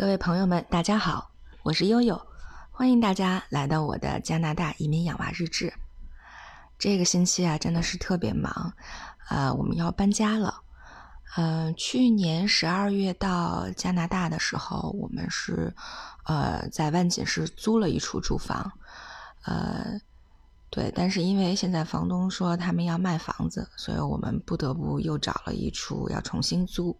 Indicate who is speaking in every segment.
Speaker 1: 各位朋友们，大家好，我是悠悠，欢迎大家来到我的加拿大移民养娃日志。这个星期啊，真的是特别忙，呃，我们要搬家了。嗯，去年十二月到加拿大的时候，我们是呃在万锦市租了一处住房，呃，对，但是因为现在房东说他们要卖房子，所以我们不得不又找了一处要重新租。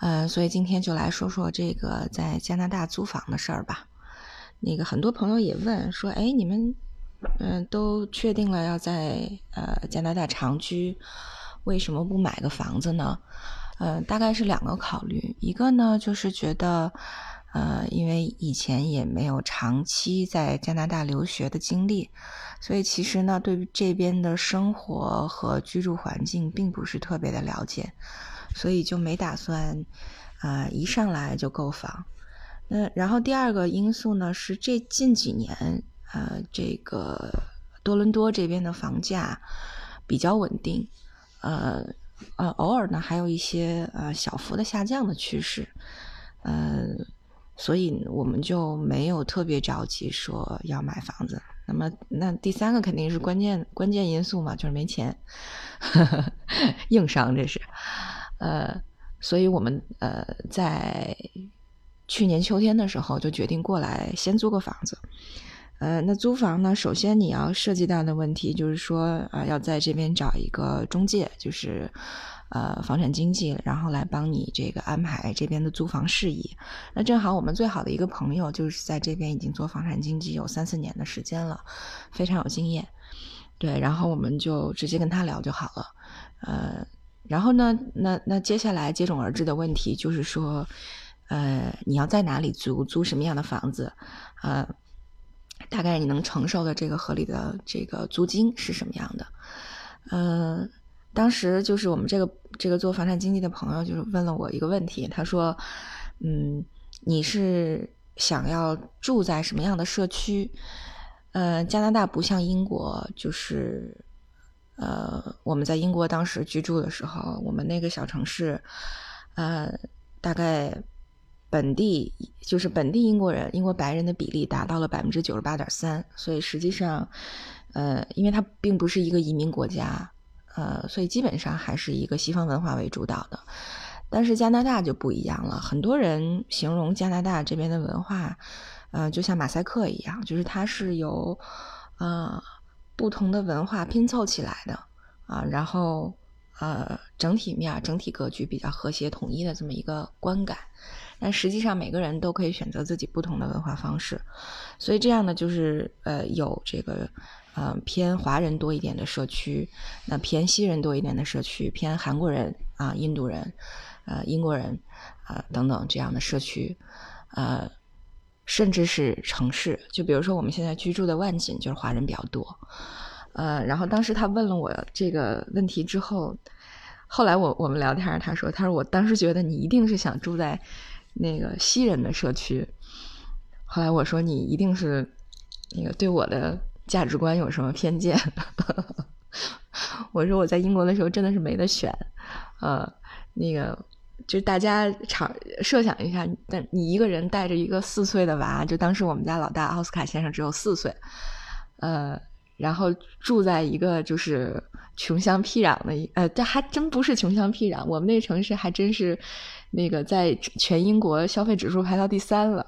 Speaker 1: 呃，所以今天就来说说这个在加拿大租房的事儿吧。那个很多朋友也问说，哎，你们嗯都确定了要在呃加拿大长居，为什么不买个房子呢？呃，大概是两个考虑，一个呢就是觉得，呃，因为以前也没有长期在加拿大留学的经历，所以其实呢对这边的生活和居住环境并不是特别的了解。所以就没打算，啊，一上来就购房。那然后第二个因素呢，是这近几年，呃，这个多伦多这边的房价比较稳定，呃呃，偶尔呢还有一些呃小幅的下降的趋势，呃，所以我们就没有特别着急说要买房子。那么那第三个肯定是关键关键因素嘛，就是没钱，硬伤这是。呃，所以我们呃在去年秋天的时候就决定过来先租个房子。呃，那租房呢，首先你要涉及到的问题就是说啊，要在这边找一个中介，就是呃房产经纪，然后来帮你这个安排这边的租房事宜。那正好我们最好的一个朋友就是在这边已经做房产经纪有三四年的时间了，非常有经验。对，然后我们就直接跟他聊就好了。呃。然后呢？那那接下来接踵而至的问题就是说，呃，你要在哪里租？租什么样的房子？呃，大概你能承受的这个合理的这个租金是什么样的？嗯，当时就是我们这个这个做房产经纪的朋友就是问了我一个问题，他说：“嗯，你是想要住在什么样的社区？呃，加拿大不像英国，就是。”呃，我们在英国当时居住的时候，我们那个小城市，呃，大概本地就是本地英国人、英国白人的比例达到了百分之九十八点三，所以实际上，呃，因为它并不是一个移民国家，呃，所以基本上还是一个西方文化为主导的。但是加拿大就不一样了，很多人形容加拿大这边的文化，呃，就像马赛克一样，就是它是由，啊。不同的文化拼凑起来的啊，然后呃，整体面、整体格局比较和谐统一的这么一个观感。但实际上，每个人都可以选择自己不同的文化方式。所以这样呢，就是呃，有这个呃偏华人多一点的社区，那偏西人多一点的社区，偏韩国人啊、印度人、呃英国人啊等等这样的社区，呃。甚至是城市，就比如说我们现在居住的万锦，就是华人比较多。呃，然后当时他问了我这个问题之后，后来我我们聊天，他说，他说我当时觉得你一定是想住在那个西人的社区。后来我说你一定是那个对我的价值观有什么偏见？我说我在英国的时候真的是没得选，呃，那个。就大家常设想一下，但你一个人带着一个四岁的娃，就当时我们家老大奥斯卡先生只有四岁，呃，然后住在一个就是穷乡僻壤的，呃，这还真不是穷乡僻壤，我们那城市还真是那个在全英国消费指数排到第三了，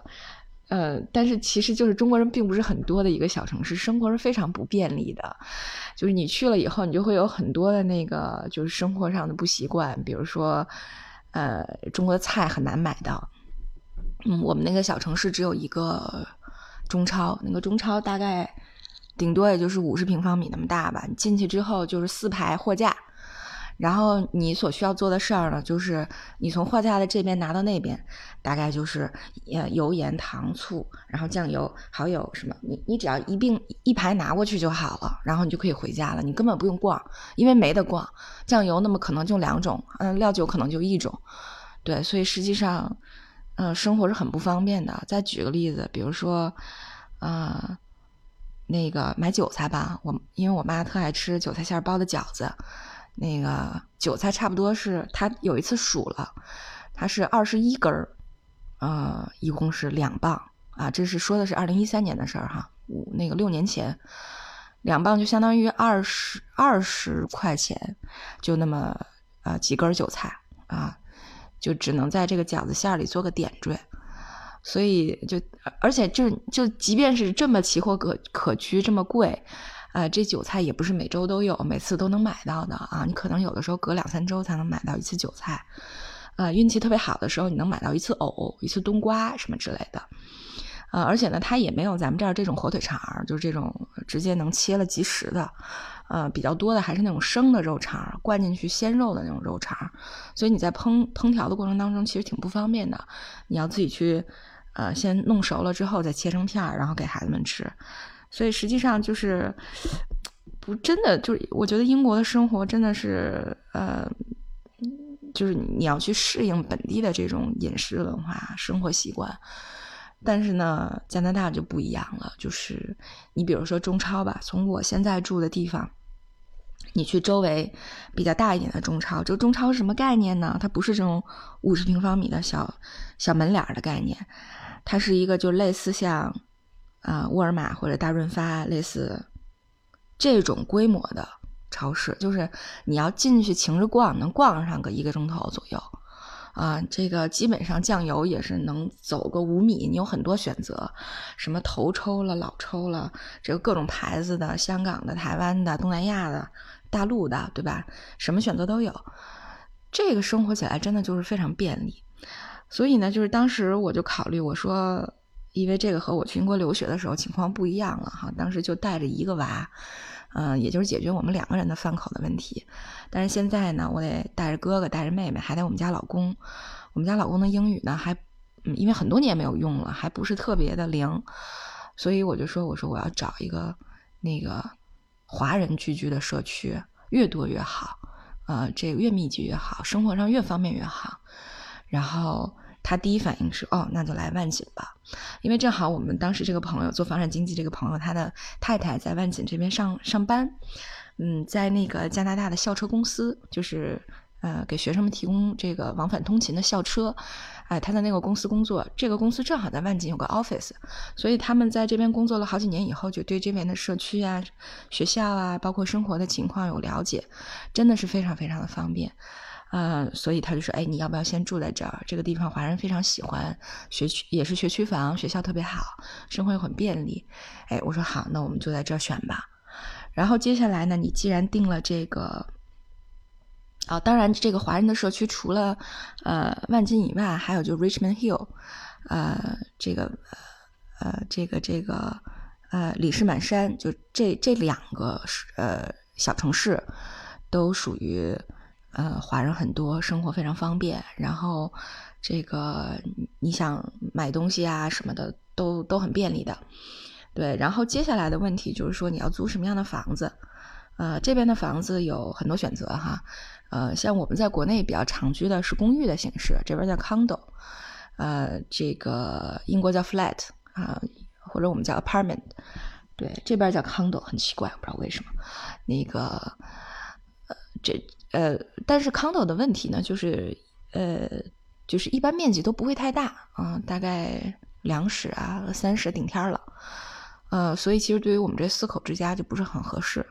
Speaker 1: 呃，但是其实就是中国人并不是很多的一个小城市，生活是非常不便利的，就是你去了以后，你就会有很多的那个就是生活上的不习惯，比如说。呃，中国的菜很难买到。嗯，我们那个小城市只有一个中超，那个中超大概顶多也就是五十平方米那么大吧。你进去之后就是四排货架，然后你所需要做的事儿呢，就是你从货架的这边拿到那边，大概就是呃油盐糖醋，然后酱油蚝油什么，你你只要一并一排拿过去就好了，然后你就可以回家了，你根本不用逛，因为没得逛。酱油那么可能就两种，嗯，料酒可能就一种，对，所以实际上，嗯，生活是很不方便的。再举个例子，比如说，啊，那个买韭菜吧，我因为我妈特爱吃韭菜馅包的饺子。那个韭菜差不多是，他有一次数了，它是二十一根儿，呃，一共是两磅啊，这是说的是二零一三年的事儿哈，五那个六年前，两磅就相当于二十二十块钱，就那么呃几根韭菜啊，就只能在这个饺子馅里做个点缀，所以就而且就就即便是这么奇货可可居这么贵，啊，这韭菜也不是每周都有，每次都能买到的啊，你可能有的时候隔两三周才能买到一次韭菜。啊，运气特别好的时候，你能买到一次藕、一次冬瓜什么之类的，呃，而且呢，它也没有咱们这儿这种火腿肠，就是这种直接能切了即食的，呃，比较多的还是那种生的肉肠，灌进去鲜肉的那种肉肠，所以你在烹烹调的过程当中其实挺不方便的，你要自己去，呃，先弄熟了之后再切成片儿，然后给孩子们吃，所以实际上就是不真的就是，我觉得英国的生活真的是，呃。就是你要去适应本地的这种饮食文化、生活习惯，但是呢，加拿大就不一样了。就是你比如说中超吧，从我现在住的地方，你去周围比较大一点的中超，这中超是什么概念呢？它不是这种五十平方米的小小门脸的概念，它是一个就类似像啊沃尔玛或者大润发类似这种规模的。超市就是你要进去勤着逛，能逛上个一个钟头左右，啊，这个基本上酱油也是能走个五米，你有很多选择，什么头抽了、老抽了，这个各种牌子的，香港的、台湾的、东南亚的、大陆的，对吧？什么选择都有，这个生活起来真的就是非常便利。所以呢，就是当时我就考虑，我说，因为这个和我去英国留学的时候情况不一样了哈，当时就带着一个娃。嗯，也就是解决我们两个人的饭口的问题，但是现在呢，我得带着哥哥，带着妹妹，还得我们家老公。我们家老公的英语呢，还因为很多年没有用了，还不是特别的灵，所以我就说，我说我要找一个那个华人聚居的社区，越多越好，呃，这个越密集越好，生活上越方便越好，然后。他第一反应是哦，那就来万锦吧，因为正好我们当时这个朋友做房产经纪，这个朋友他的太太在万锦这边上上班，嗯，在那个加拿大的校车公司，就是呃给学生们提供这个往返通勤的校车，哎，他在那个公司工作，这个公司正好在万锦有个 office，所以他们在这边工作了好几年以后，就对这边的社区啊、学校啊，包括生活的情况有了解，真的是非常非常的方便。呃，所以他就说：“哎，你要不要先住在这儿？这个地方华人非常喜欢，学区也是学区房，学校特别好，生活又很便利。”哎，我说好，那我们就在这儿选吧。然后接下来呢，你既然定了这个，啊，当然这个华人的社区除了呃万金以外，还有就 Richmond Hill，呃，这个呃这个这个呃李士满山，就这这两个呃小城市都属于。呃，华人很多，生活非常方便。然后，这个你想买东西啊什么的，都都很便利的。对，然后接下来的问题就是说，你要租什么样的房子？呃，这边的房子有很多选择哈。呃，像我们在国内比较常居的是公寓的形式，这边叫 condo。呃，这个英国叫 flat 啊，或者我们叫 apartment。对，这边叫 condo，很奇怪，不知道为什么。那个，呃，这。呃，但是 condo 的问题呢，就是呃，就是一般面积都不会太大啊，大概两室啊、三室顶天了，呃，所以其实对于我们这四口之家就不是很合适，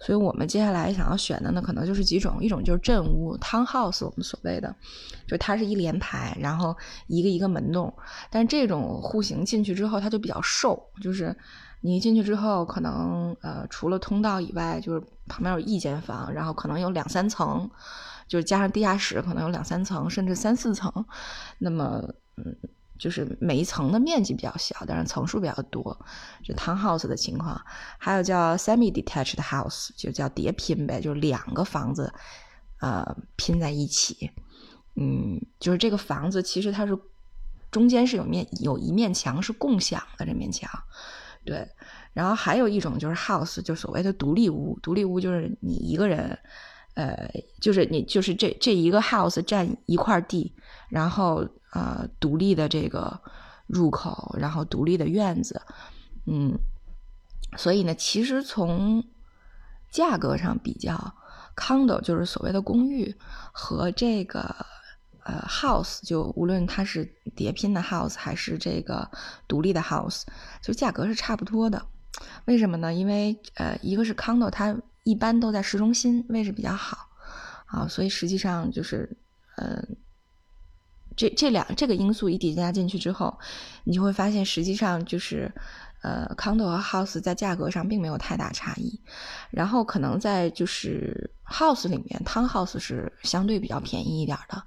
Speaker 1: 所以我们接下来想要选的呢，可能就是几种，一种就是镇屋 townhouse，我们所谓的，就它是一连排，然后一个一个门洞，但是这种户型进去之后，它就比较瘦，就是你一进去之后，可能呃，除了通道以外，就是。旁边有一间房，然后可能有两三层，就是加上地下室，可能有两三层，甚至三四层。那么，嗯，就是每一层的面积比较小，但是层数比较多，就 townhouse 的情况。还有叫 semi-detached house，就叫叠拼呗，就是两个房子，呃，拼在一起。嗯，就是这个房子其实它是中间是有面有一面墙是共享的，这面墙，对。然后还有一种就是 house，就所谓的独立屋。独立屋就是你一个人，呃，就是你就是这这一个 house 占一块地，然后呃独立的这个入口，然后独立的院子，嗯，所以呢，其实从价格上比较，condo 就是所谓的公寓和这个呃 house，就无论它是叠拼的 house 还是这个独立的 house，就价格是差不多的。为什么呢？因为呃，一个是 condo，它一般都在市中心，位置比较好啊，所以实际上就是嗯。这这两这个因素一叠加进去之后，你就会发现，实际上就是，呃，condo 和 house 在价格上并没有太大差异。然后可能在就是 house 里面，townhouse 是相对比较便宜一点的，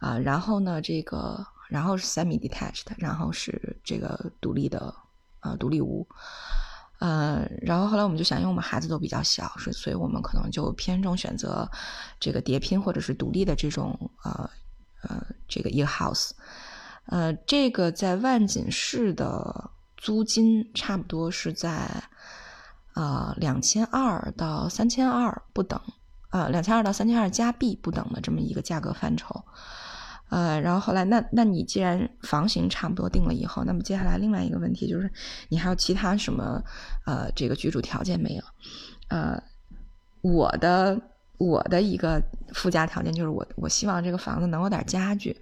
Speaker 1: 啊，然后呢，这个然后是 semi detached，然后是这个独立的，呃，独立屋，呃，然后后来我们就想，因为我们孩子都比较小，所所以我们可能就偏重选择这个叠拼或者是独立的这种，呃。呃，这个一个 house，呃，这个在万锦市的租金差不多是在啊两千二到三千二不等，呃，两千二到三千二加币不等的这么一个价格范畴。呃，然后后来那那你既然房型差不多定了以后，那么接下来另外一个问题就是，你还有其他什么呃这个居住条件没有？呃，我的。我的一个附加条件就是，我我希望这个房子能有点家具，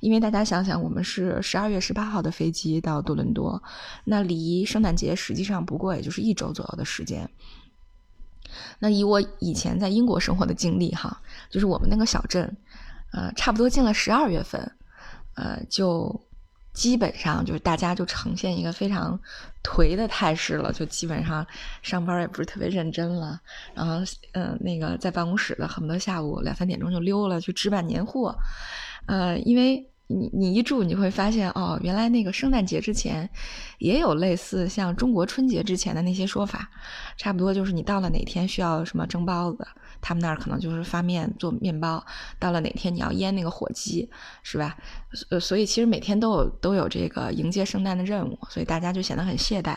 Speaker 1: 因为大家想想，我们是十二月十八号的飞机到多伦多，那离圣诞节实际上不过也就是一周左右的时间。那以我以前在英国生活的经历，哈，就是我们那个小镇，呃，差不多进了十二月份，呃，就。基本上就是大家就呈现一个非常颓的态势了，就基本上上班也不是特别认真了，然后嗯，那个在办公室的恨不得下午两三点钟就溜了去置办年货，呃，因为。你你一住，你会发现哦，原来那个圣诞节之前也有类似像中国春节之前的那些说法，差不多就是你到了哪天需要什么蒸包子，他们那儿可能就是发面做面包；到了哪天你要腌那个火鸡，是吧？呃，所以其实每天都有都有这个迎接圣诞的任务，所以大家就显得很懈怠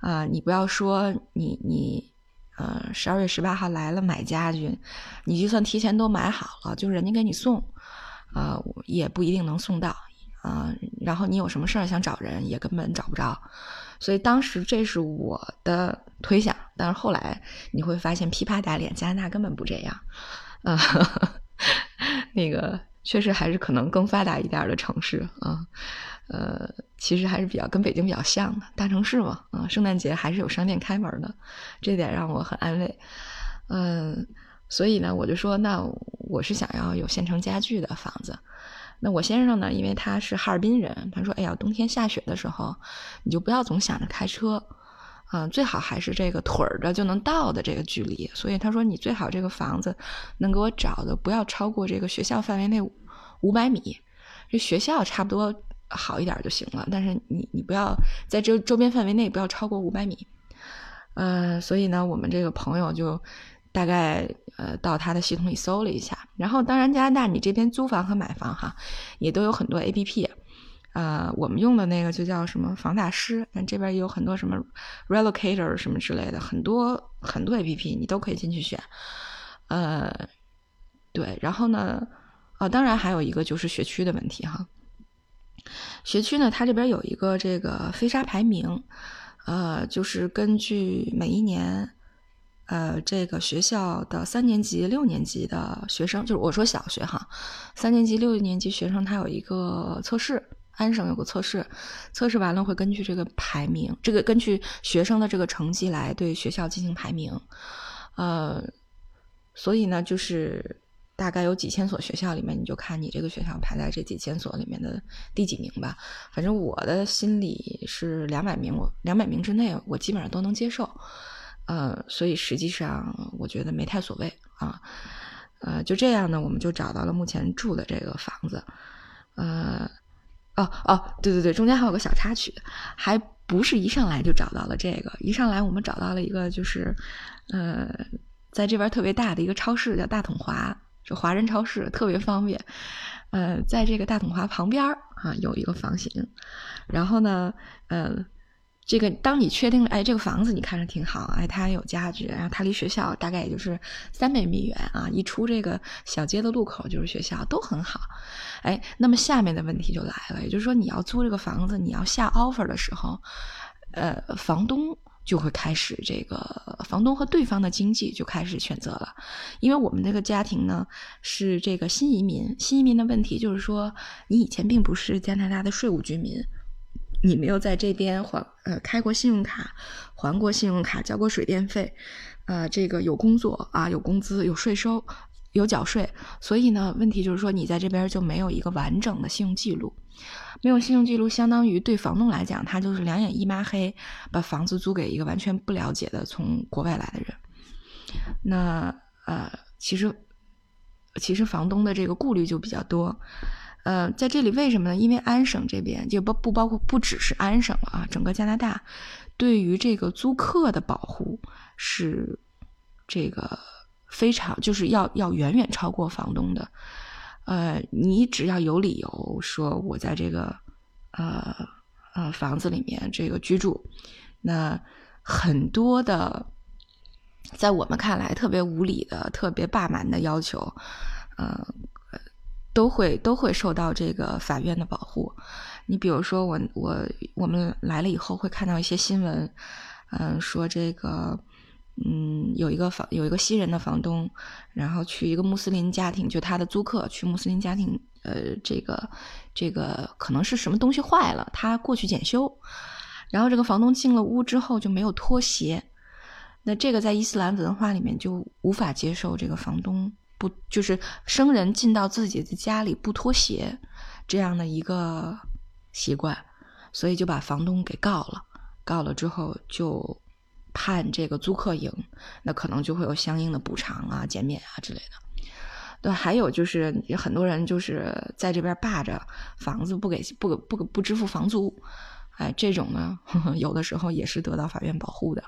Speaker 1: 啊。你不要说你你呃十二月十八号来了买家具，你就算提前都买好了，就是人家给你送。啊，也不一定能送到啊。然后你有什么事儿想找人，也根本找不着。所以当时这是我的推想，但是后来你会发现，噼啪打脸，加拿大根本不这样。啊，那个确实还是可能更发达一点的城市啊。呃，其实还是比较跟北京比较像的大城市嘛。啊，圣诞节还是有商店开门的，这点让我很安慰。嗯。所以呢，我就说，那我是想要有现成家具的房子。那我先生呢，因为他是哈尔滨人，他说：“哎呀，冬天下雪的时候，你就不要总想着开车，嗯，最好还是这个腿儿着就能到的这个距离。所以他说，你最好这个房子能给我找的不要超过这个学校范围内五百米，这学校差不多好一点就行了。但是你你不要在这周边范围内不要超过五百米。嗯，所以呢，我们这个朋友就。大概呃到他的系统里搜了一下，然后当然加拿大你这边租房和买房哈，也都有很多 A P P，呃我们用的那个就叫什么房大师，但这边也有很多什么 Relocator 什么之类的，很多很多 A P P 你都可以进去选，呃对，然后呢，啊当然还有一个就是学区的问题哈，学区呢它这边有一个这个飞沙排名，呃就是根据每一年。呃，这个学校的三年级、六年级的学生，就是我说小学哈，三年级、六年级学生，他有一个测试，安省有个测试，测试完了会根据这个排名，这个根据学生的这个成绩来对学校进行排名。呃，所以呢，就是大概有几千所学校里面，你就看你这个学校排在这几千所里面的第几名吧。反正我的心里是两百名，我两百名之内，我基本上都能接受。呃，所以实际上我觉得没太所谓啊，呃，就这样呢，我们就找到了目前住的这个房子，呃，哦哦，对对对，中间还有个小插曲，还不是一上来就找到了这个，一上来我们找到了一个就是，呃，在这边特别大的一个超市叫大统华，就华人超市，特别方便，呃，在这个大统华旁边啊有一个房型，然后呢，呃。这个，当你确定了，哎，这个房子你看着挺好，哎，它有家具，然后它离学校大概也就是三百米远啊，一出这个小街的路口就是学校，都很好，哎，那么下面的问题就来了，也就是说你要租这个房子，你要下 offer 的时候，呃，房东就会开始这个房东和对方的经济就开始选择了，因为我们这个家庭呢是这个新移民，新移民的问题就是说，你以前并不是加拿大的税务居民，你没有在这边还呃开过信用卡，还过信用卡，交过水电费，呃，这个有工作啊，有工资，有税收，有缴税，所以呢，问题就是说你在这边就没有一个完整的信用记录。没有信用记录，相当于对房东来讲，他就是两眼一抹黑，把房子租给一个完全不了解的从国外来的人。那呃，其实其实房东的这个顾虑就比较多。呃，在这里为什么呢？因为安省这边就不不包括不只是安省了啊，整个加拿大对于这个租客的保护是这个非常就是要要远远超过房东的。呃，你只要有理由说我在这个呃呃房子里面这个居住，那很多的在我们看来特别无理的、特别霸蛮的要求，呃，都会都会受到这个法院的保护。你比如说，我我我们来了以后会看到一些新闻，嗯，说这个。嗯，有一个房有一个西人的房东，然后去一个穆斯林家庭，就他的租客去穆斯林家庭，呃，这个这个可能是什么东西坏了，他过去检修，然后这个房东进了屋之后就没有脱鞋，那这个在伊斯兰文化里面就无法接受这个房东不就是生人进到自己的家里不脱鞋这样的一个习惯，所以就把房东给告了，告了之后就。判这个租客赢，那可能就会有相应的补偿啊、减免啊之类的。对，还有就是很多人就是在这边霸着房子不给不不不支付房租，哎，这种呢，有的时候也是得到法院保护的。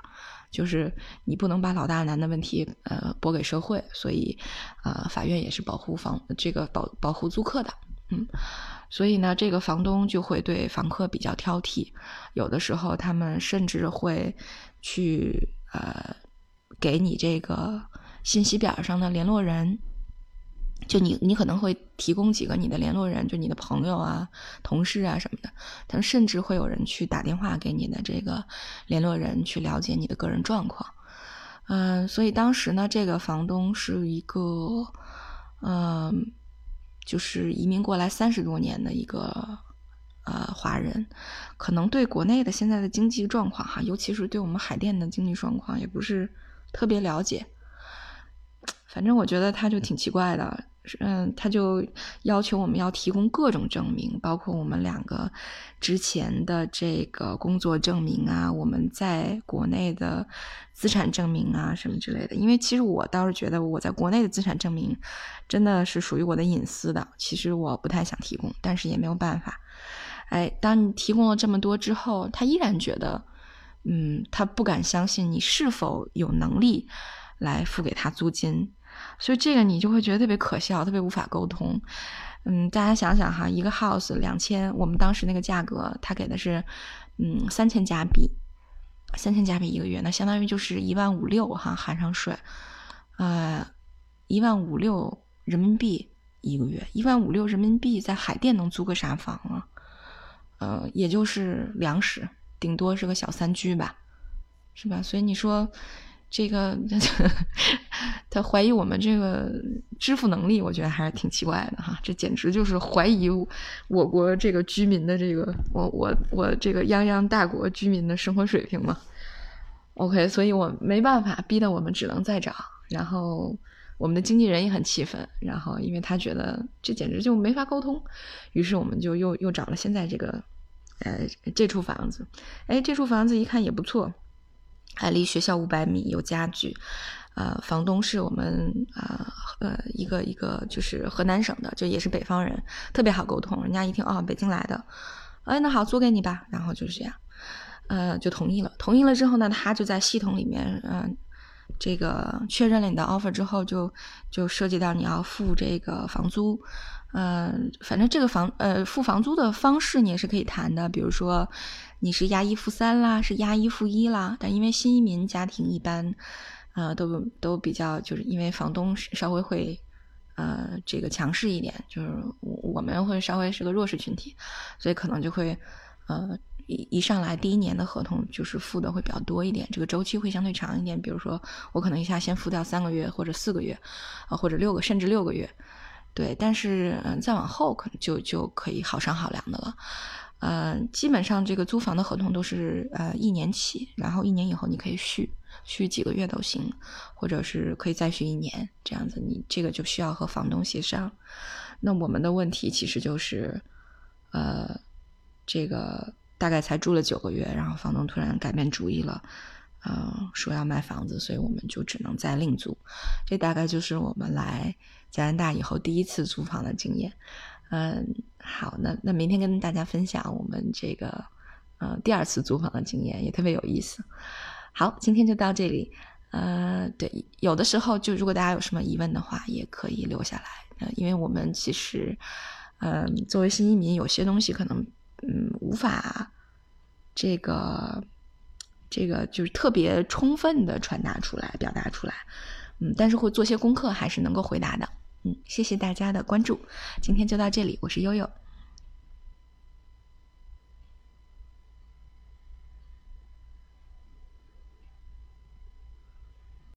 Speaker 1: 就是你不能把老大难的问题呃拨给社会，所以呃法院也是保护房这个保保护租客的。嗯，所以呢，这个房东就会对房客比较挑剔，有的时候他们甚至会。去呃，给你这个信息表上的联络人，就你你可能会提供几个你的联络人，就你的朋友啊、同事啊什么的，他们甚至会有人去打电话给你的这个联络人去了解你的个人状况。嗯，所以当时呢，这个房东是一个嗯，就是移民过来三十多年的一个。呃，华人可能对国内的现在的经济状况哈，尤其是对我们海淀的经济状况，也不是特别了解。反正我觉得他就挺奇怪的，嗯，他就要求我们要提供各种证明，包括我们两个之前的这个工作证明啊，我们在国内的资产证明啊，什么之类的。因为其实我倒是觉得我在国内的资产证明真的是属于我的隐私的，其实我不太想提供，但是也没有办法。哎，当你提供了这么多之后，他依然觉得，嗯，他不敢相信你是否有能力来付给他租金，所以这个你就会觉得特别可笑，特别无法沟通。嗯，大家想想哈，一个 house 两千，我们当时那个价格，他给的是，嗯，三千加币，三千加币一个月，那相当于就是一万五六哈，含上税，呃，一万五六人民币一个月，一万五六人民币在海淀能租个啥房啊？呃，也就是两室，顶多是个小三居吧，是吧？所以你说这个他怀疑我们这个支付能力，我觉得还是挺奇怪的哈。这简直就是怀疑我国这个居民的这个我我我这个泱泱大国居民的生活水平嘛。OK，所以我没办法，逼得我们只能再找，然后。我们的经纪人也很气愤，然后因为他觉得这简直就没法沟通，于是我们就又又找了现在这个，呃，这处房子。哎，这处房子一看也不错，还离学校五百米，有家具。呃，房东是我们啊，呃，一个一个就是河南省的，就也是北方人，特别好沟通。人家一听哦，北京来的，哎，那好，租给你吧。然后就是这样，呃，就同意了。同意了之后呢，他就在系统里面，嗯。这个确认了你的 offer 之后，就就涉及到你要付这个房租，嗯，反正这个房呃付房租的方式你也是可以谈的，比如说你是押一付三啦，是押一付一啦。但因为新移民家庭一般，呃，都都比较就是因为房东稍微会呃这个强势一点，就是我们会稍微是个弱势群体，所以可能就会呃，一一上来第一年的合同就是付的会比较多一点，这个周期会相对长一点。比如说，我可能一下先付掉三个月或者四个月，啊，或者六个甚至六个月，对。但是，嗯，再往后可能就就可以好商好量的了。呃，基本上这个租房的合同都是呃一年起，然后一年以后你可以续续几个月都行，或者是可以再续一年这样子。你这个就需要和房东协商。那我们的问题其实就是，呃。这个大概才住了九个月，然后房东突然改变主意了，嗯，说要卖房子，所以我们就只能再另租。这大概就是我们来加拿大以后第一次租房的经验。嗯，好，那那明天跟大家分享我们这个呃第二次租房的经验，也特别有意思。好，今天就到这里。呃，对，有的时候就如果大家有什么疑问的话，也可以留下来。呃，因为我们其实，嗯，作为新移民，有些东西可能。嗯，无法这个这个就是特别充分的传达出来、表达出来，嗯，但是会做些功课，还是能够回答的。嗯，谢谢大家的关注，今天就到这里，我是悠悠。